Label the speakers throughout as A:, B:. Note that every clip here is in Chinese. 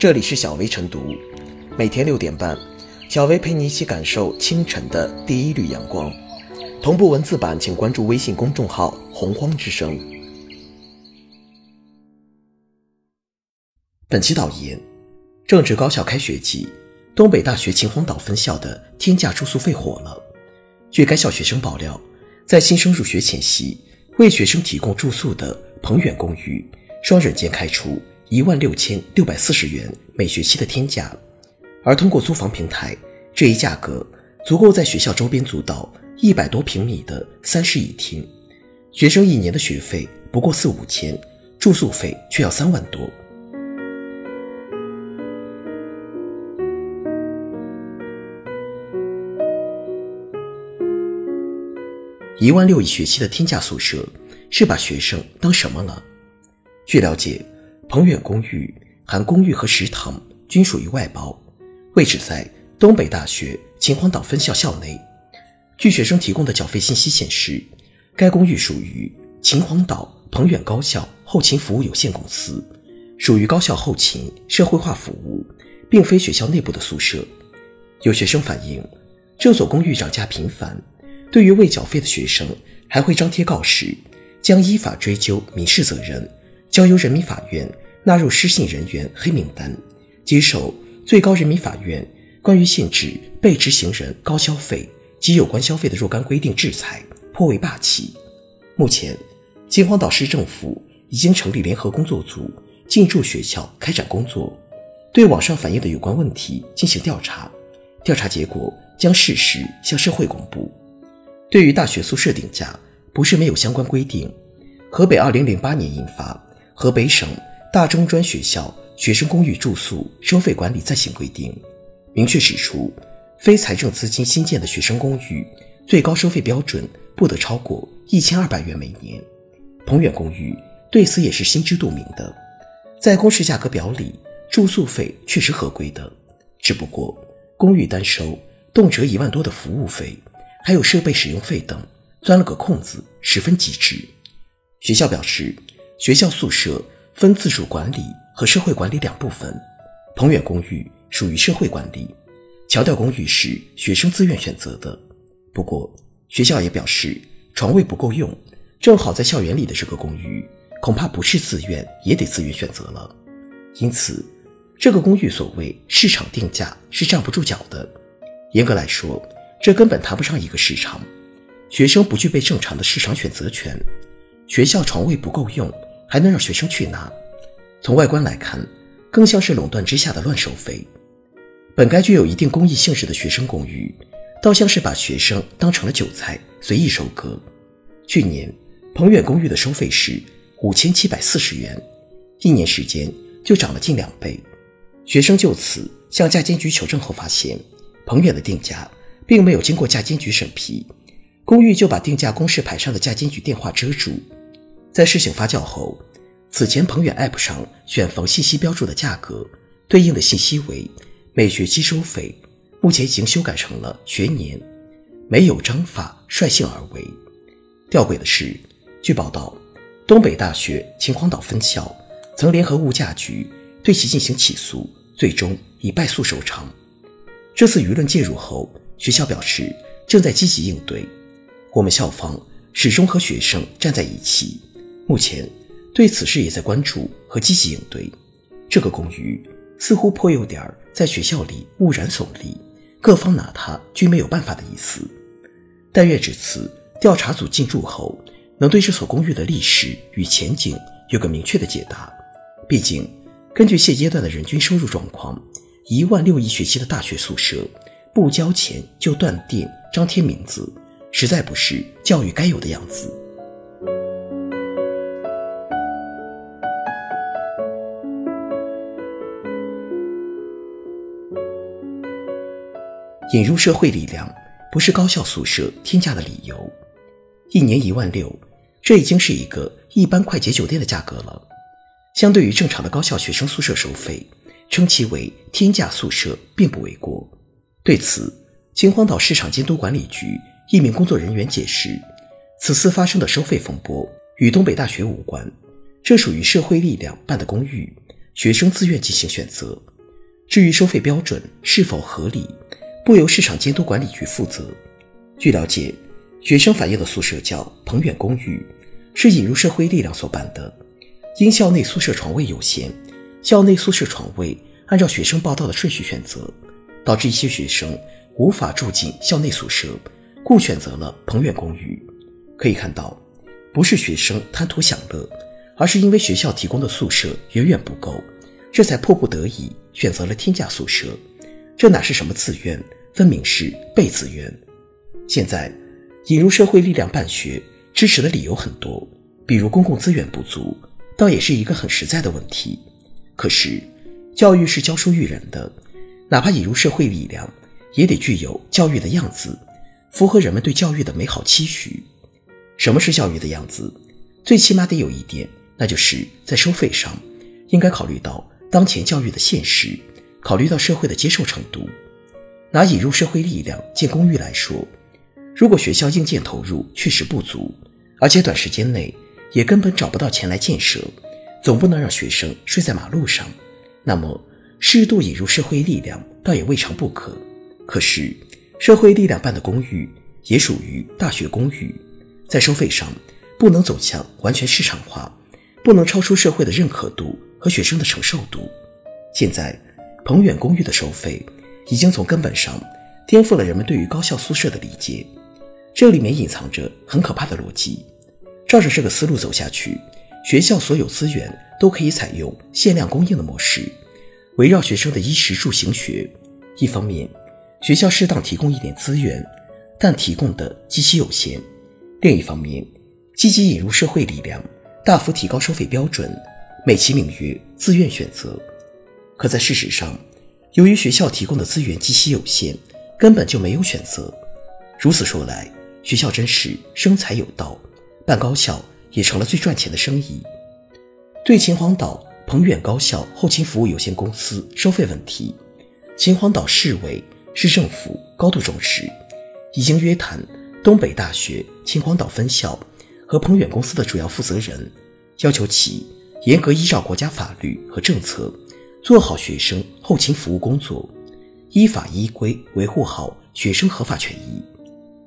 A: 这里是小薇晨读，每天六点半，小薇陪你一起感受清晨的第一缕阳光。同步文字版，请关注微信公众号“洪荒之声”。本期导言：正值高校开学季，东北大学秦皇岛分校的天价住宿费火了。据该校学生爆料，在新生入学前夕，为学生提供住宿的鹏远公寓，双人间开出。一万六千六百四十元每学期的天价，而通过租房平台，这一价格足够在学校周边租到一百多平米的三室一厅。学生一年的学费不过四五千，住宿费却要三万多。一万六一学期的天价宿舍，是把学生当什么了？据了解。鹏远公寓含公寓和食堂均属于外包，位置在东北大学秦皇岛分校校内。据学生提供的缴费信息显示，该公寓属于秦皇岛鹏远高校后勤服务有限公司，属于高校后勤社会化服务，并非学校内部的宿舍。有学生反映，这所公寓涨价频繁，对于未缴费的学生，还会张贴告示，将依法追究民事责任。交由人民法院纳入失信人员黑名单，接受最高人民法院关于限制被执行人高消费及有关消费的若干规定制裁，颇为霸气。目前，秦皇岛市政府已经成立联合工作组，进驻学校开展工作，对网上反映的有关问题进行调查，调查结果将适时向社会公布。对于大学宿舍定价，不是没有相关规定，河北二零零八年印发。河北省大中专学校学生公寓住宿收费管理暂行规定明确指出，非财政资金新建的学生公寓最高收费标准不得超过一千二百元每年。鹏远公寓对此也是心知肚明的，在公示价格表里，住宿费确实合规的，只不过公寓单收动辄一万多的服务费，还有设备使用费等，钻了个空子，十分极致。学校表示。学校宿舍分自主管理和社会管理两部分，鹏远公寓属于社会管理，桥调公寓是学生自愿选择的。不过，学校也表示床位不够用，正好在校园里的这个公寓，恐怕不是自愿也得自愿选择了。因此，这个公寓所谓市场定价是站不住脚的。严格来说，这根本谈不上一个市场，学生不具备正常的市场选择权，学校床位不够用。还能让学生去拿，从外观来看，更像是垄断之下的乱收费。本该具有一定公益性质的学生公寓，倒像是把学生当成了韭菜，随意收割。去年，鹏远公寓的收费是五千七百四十元，一年时间就涨了近两倍。学生就此向价监局求证后发现，鹏远的定价并没有经过价监局审批，公寓就把定价公示牌上的价监局电话遮住。在事情发酵后，此前鹏远 App 上选房信息标注的价格，对应的信息为每学期收费，目前已经修改成了学年，没有章法，率性而为。吊诡的是，据报道，东北大学秦皇岛分校曾联合物价局对其进行起诉，最终以败诉收场。这次舆论介入后，学校表示正在积极应对，我们校方始终和学生站在一起。目前对此事也在关注和积极应对。这个公寓似乎颇有点在学校里污染耸立，各方拿它均没有办法的意思。但愿这次调查组进驻后，能对这所公寓的历史与前景有个明确的解答。毕竟，根据现阶段的人均收入状况，一万六一学期的大学宿舍不交钱就断电张贴名字，实在不是教育该有的样子。引入社会力量不是高校宿舍天价的理由，一年一万六，这已经是一个一般快捷酒店的价格了。相对于正常的高校学生宿舍收费，称其为天价宿舍并不为过。对此，秦皇岛市场监督管理局一名工作人员解释，此次发生的收费风波与东北大学无关，这属于社会力量办的公寓，学生自愿进行选择，至于收费标准是否合理，不由市场监督管理局负责。据了解，学生反映的宿舍叫鹏远公寓，是引入社会力量所办的。因校内宿舍床位有限，校内宿舍床位按照学生报到的顺序选择，导致一些学生无法住进校内宿舍，故选择了鹏远公寓。可以看到，不是学生贪图享乐，而是因为学校提供的宿舍远远不够，这才迫不得已选择了天价宿舍。这哪是什么自愿，分明是被自愿。现在，引入社会力量办学，支持的理由很多，比如公共资源不足，倒也是一个很实在的问题。可是，教育是教书育人的，哪怕引入社会力量，也得具有教育的样子，符合人们对教育的美好期许。什么是教育的样子？最起码得有一点，那就是在收费上，应该考虑到当前教育的现实，考虑到社会的接受程度。拿引入社会力量建公寓来说。如果学校硬件投入确实不足，而且短时间内也根本找不到钱来建设，总不能让学生睡在马路上。那么，适度引入社会力量倒也未尝不可。可是，社会力量办的公寓也属于大学公寓，在收费上不能走向完全市场化，不能超出社会的认可度和学生的承受度。现在，鹏远公寓的收费已经从根本上颠覆了人们对于高校宿舍的理解。这里面隐藏着很可怕的逻辑。照着这个思路走下去，学校所有资源都可以采用限量供应的模式，围绕学生的衣食住行学。一方面，学校适当提供一点资源，但提供的极其有限；另一方面，积极引入社会力量，大幅提高收费标准，美其名曰自愿选择。可在事实上，由于学校提供的资源极其有限，根本就没有选择。如此说来，学校真是生财有道，办高校也成了最赚钱的生意。对秦皇岛鹏远高校后勤服务有限公司收费问题，秦皇岛市委市政府高度重视，已经约谈东北大学秦皇岛分校和鹏远公司的主要负责人，要求其严格依照国家法律和政策，做好学生后勤服务工作，依法依规维护好学生合法权益。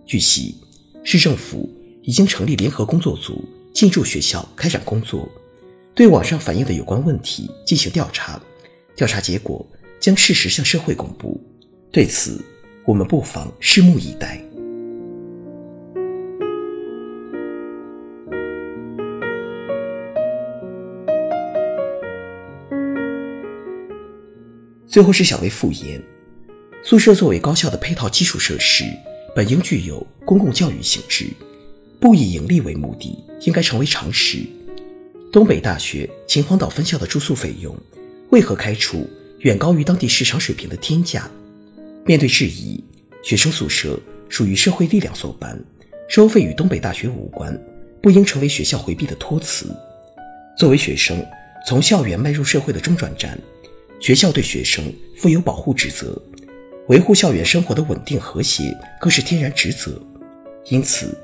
A: 据悉，市政府已经成立联合工作组进驻学校开展工作，对网上反映的有关问题进行调查，调查结果将适时向社会公布。对此，我们不妨拭目以待。最后是小微复言，宿舍作为高校的配套基础设施。本应具有公共教育性质，不以盈利为目的，应该成为常识。东北大学秦皇岛分校的住宿费用，为何开出远高于当地市场水平的天价？面对质疑，学生宿舍属于社会力量所办，收费与东北大学无关，不应成为学校回避的托词。作为学生从校园迈入社会的中转站，学校对学生负有保护职责。维护校园生活的稳定和谐，更是天然职责。因此，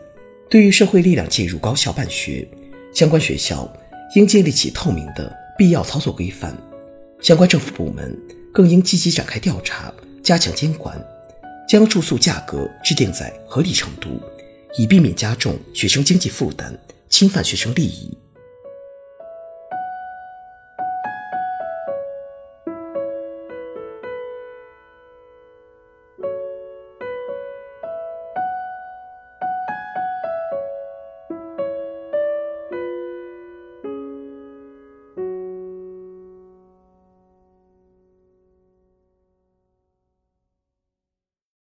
A: 对于社会力量介入高校办学，相关学校应建立起透明的必要操作规范，相关政府部门更应积极展开调查，加强监管，将住宿价格制定在合理程度，以避免加重学生经济负担，侵犯学生利益。